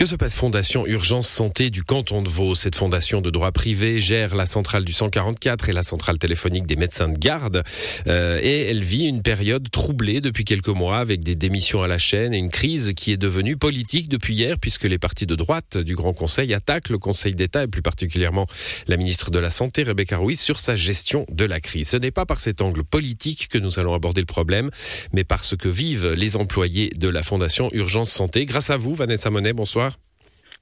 Que se passe Fondation Urgence Santé du canton de Vaud? Cette fondation de droit privé gère la centrale du 144 et la centrale téléphonique des médecins de garde. Euh, et elle vit une période troublée depuis quelques mois avec des démissions à la chaîne et une crise qui est devenue politique depuis hier puisque les partis de droite du Grand Conseil attaquent le Conseil d'État et plus particulièrement la ministre de la Santé, Rebecca Ruiz, sur sa gestion de la crise. Ce n'est pas par cet angle politique que nous allons aborder le problème, mais par ce que vivent les employés de la Fondation Urgence Santé. Grâce à vous, Vanessa Monet, bonsoir.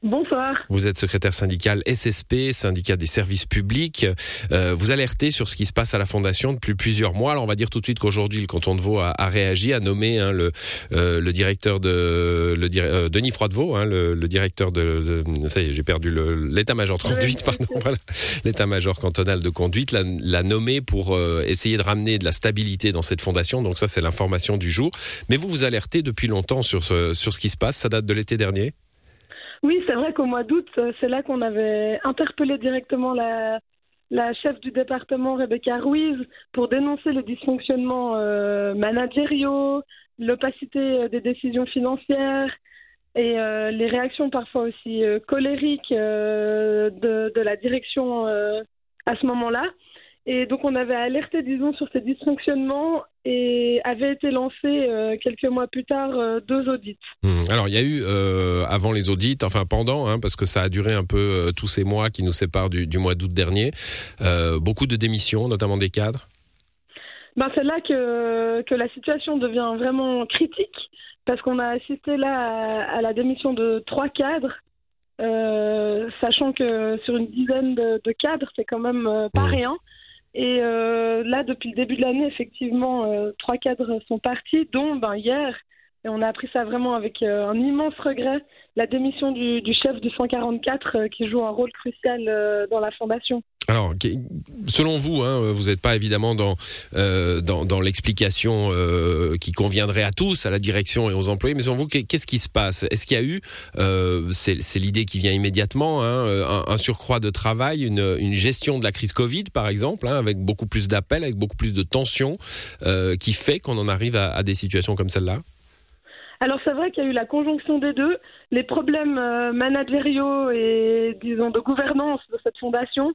Bonsoir. Vous êtes secrétaire syndical SSP, syndicat des services publics. Euh, vous alertez sur ce qui se passe à la Fondation depuis plusieurs mois. Alors on va dire tout de suite qu'aujourd'hui le canton de Vaud a, réagi, a nommé hein, le, euh, le directeur de le euh, Denis Froidevaux, hein, le, le, directeur de, ça y est, j'ai perdu l'état-major de conduite, pardon, voilà, l'état-major cantonal de conduite, l'a nommé pour essayer de ramener de la stabilité dans cette fondation. Donc ça c'est l'information du jour. Mais vous vous alertez depuis longtemps sur ce, sur ce qui se passe. Ça date de l'été dernier? Oui, c'est vrai qu'au mois d'août, euh, c'est là qu'on avait interpellé directement la, la chef du département, Rebecca Ruiz, pour dénoncer les dysfonctionnements euh, managériaux, l'opacité euh, des décisions financières et les réactions parfois aussi colériques de, la direction à ce moment-là. Et donc on avait alerté, disons, sur ces dysfonctionnements et avait été lancé euh, quelques mois plus tard euh, deux audits. Hmm. Alors il y a eu euh, avant les audits, enfin pendant, hein, parce que ça a duré un peu tous ces mois qui nous séparent du, mois d'août dernier, beaucoup de démissions, notamment des cadres. Ben, c'est là que, que la situation devient vraiment critique, parce qu'on a assisté là à, la démission de trois cadres sachant que sur une dizaine de, cadres, c'est quand même pas hmm. rien. Et euh, là, depuis le début de l'année, effectivement, euh, trois cadres sont partis, dont ben, hier, et on a appris ça vraiment avec euh, un immense regret, la démission du, chef du 144 qui joue un rôle crucial dans la fondation. Alors, selon vous, hein, vous n'êtes pas évidemment dans, euh, dans, l'explication euh, qui conviendrait à tous, à la direction et aux employés, mais selon vous, qu'est-ce qui se passe? Est-ce qu'il y a eu, euh, c'est l'idée qui vient immédiatement, hein, un, surcroît de travail, une, gestion de la crise Covid, par exemple, hein, avec beaucoup plus d'appels, avec beaucoup plus de tensions, qui fait qu'on en arrive à des situations comme celle-là? Alors c'est vrai qu'il y a eu la conjonction des deux, les problèmes managériaux et disons de gouvernance de cette fondation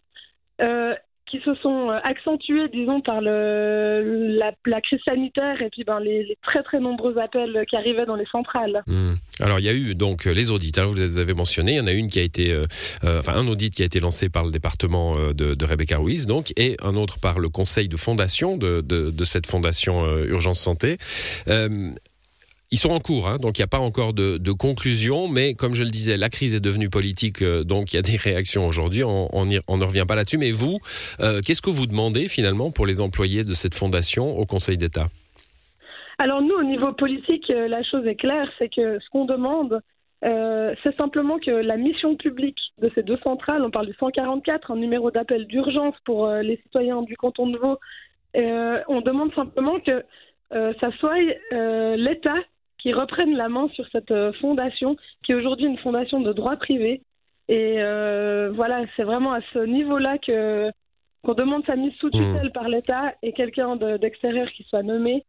euh, qui se sont euh, accentués, disons, par la, crise sanitaire et puis ben, les, très très nombreux appels qui arrivaient dans les centrales. Hmm. Alors il y a eu donc les audits, hein, vous les avez mentionnés, il y en a une qui a été, euh, enfin un audit qui a été lancé par le département de, Rebecca Ruiz, donc, et un autre par le conseil de fondation de cette fondation Urgence Santé. Ils sont en cours, hein, donc il n'y a pas encore de, conclusion, mais comme je le disais, la crise est devenue politique, euh, donc il y a des réactions aujourd'hui, on, ne revient pas là-dessus. Mais vous, euh, qu'est-ce que vous demandez finalement pour les employés de cette fondation au Conseil d'État? Alors nous, au niveau politique, euh, la chose est claire, c'est que ce qu'on demande, c'est simplement que la mission publique de ces deux centrales, on parle du 144, un numéro d'appel d'urgence pour les citoyens du canton de Vaud, on demande simplement que ça soit l'État qui reprennent la main sur cette euh, fondation, qui est aujourd'hui une fondation de droit privé. Et euh, voilà, c'est vraiment à ce niveau-là que qu'on demande sa mise sous mmh. tutelle par l'État et quelqu'un d'extérieur qui soit nommé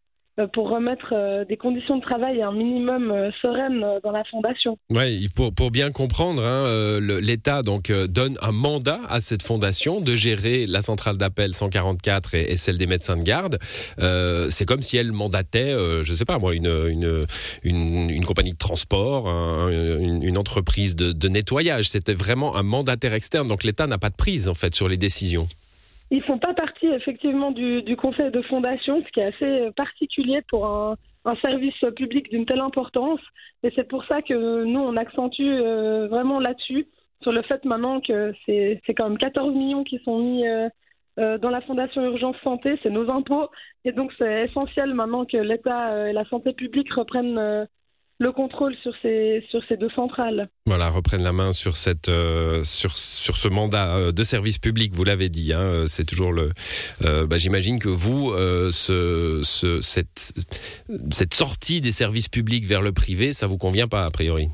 pour remettre euh, des conditions de travail un minimum euh, sereines dans la fondation. Oui, pour, pour bien comprendre, hein, l'État donc donne un mandat à cette fondation de gérer la centrale d'appel 144 et, celle des médecins de garde. c'est comme si elle mandatait, je ne sais pas moi, une, une, une, compagnie de transport, une, entreprise de, de nettoyage. C'était vraiment un mandataire externe, donc l'État n'a pas de prise en fait sur les décisions. Ils font pas partie effectivement du, conseil de fondation, ce qui est assez particulier pour un, service public d'une telle importance. Et c'est pour ça que nous, on accentue euh, vraiment là-dessus, sur le fait maintenant que c'est quand même 14 millions qui sont mis euh, euh, dans la Fondation Urgence Santé, c'est nos impôts. Et donc c'est essentiel maintenant que l'État et la santé publique reprennent le contrôle sur ces, sur ces deux centrales. Voilà, reprennent la main sur, cette, euh, sur, sur ce mandat euh, de service public, vous l'avez dit. Hein, euh, c'est toujours le. Bah, j'imagine que vous, ce, ce, cette, cette sortie des services publics vers le privé, ça vous convient pas, a priori?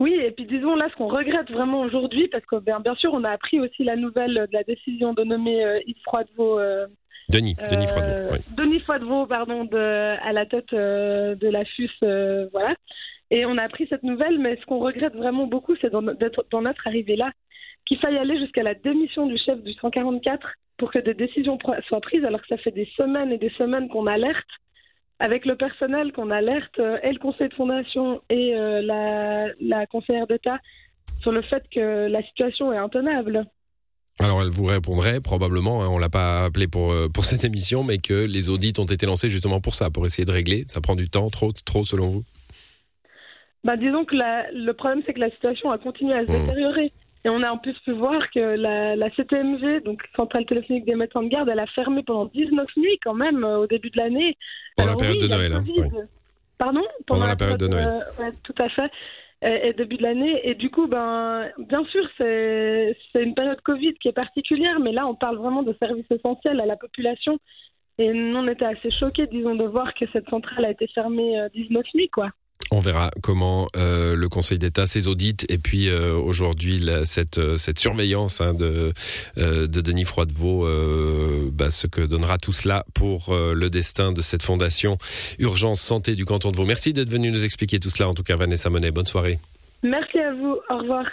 Oui, et puis disons là ce qu'on regrette vraiment aujourd'hui, parce que bien, bien, sûr on a appris aussi la nouvelle de la décision de nommer Yves Froidevaux Denis, Denis Froidevaux. Denis Froidevaux, pardon, de, à la tête de la FUS, voilà. Et on a appris cette nouvelle, mais ce qu'on regrette vraiment beaucoup, c'est d'être dans notre arrivée là, qu'il faille aller jusqu'à la démission du chef du 144 pour que des décisions soient prises, alors que ça fait des semaines et des semaines qu'on alerte, avec le personnel qu'on alerte, euh, et le conseil de fondation et euh, la, la conseillère d'État, sur le fait que la situation est intenable. Alors elle vous répondrait probablement, hein, on l'a pas appelé pour, euh, pour cette émission, mais que les audits ont été lancés justement pour ça, pour essayer de régler. Ça prend du temps, trop, trop selon vous? Bah, Disons que le problème, c'est que la situation a continué à se mmh. détériorer. Et on a en plus pu voir que la, la CTMG, donc Centrale téléphonique des médecins de garde, elle a fermé pendant 19 nuits quand même euh, au début de l'année. Pendant la période de Noël. Hein, Pardon? Pendant, la, période, de Noël. Euh, tout à fait. Et, début de l'année. Et du coup, ben, bien sûr, c'est une période Covid qui est particulière, mais là, on parle vraiment de services essentiels à la population. Et nous, on était assez choqués, disons, de voir que cette centrale a été fermée 19 euh, nuits, quoi. On verra comment euh, le Conseil d'État, ses audits et puis euh, aujourd'hui cette, euh, cette surveillance hein, de, de Denis Froidevaux, bah, ce que donnera tout cela pour le destin de cette fondation Urgence Santé du canton de Vaud. Merci d'être venu nous expliquer tout cela. En tout cas, Vanessa Monet, bonne soirée. Merci à vous. Au revoir.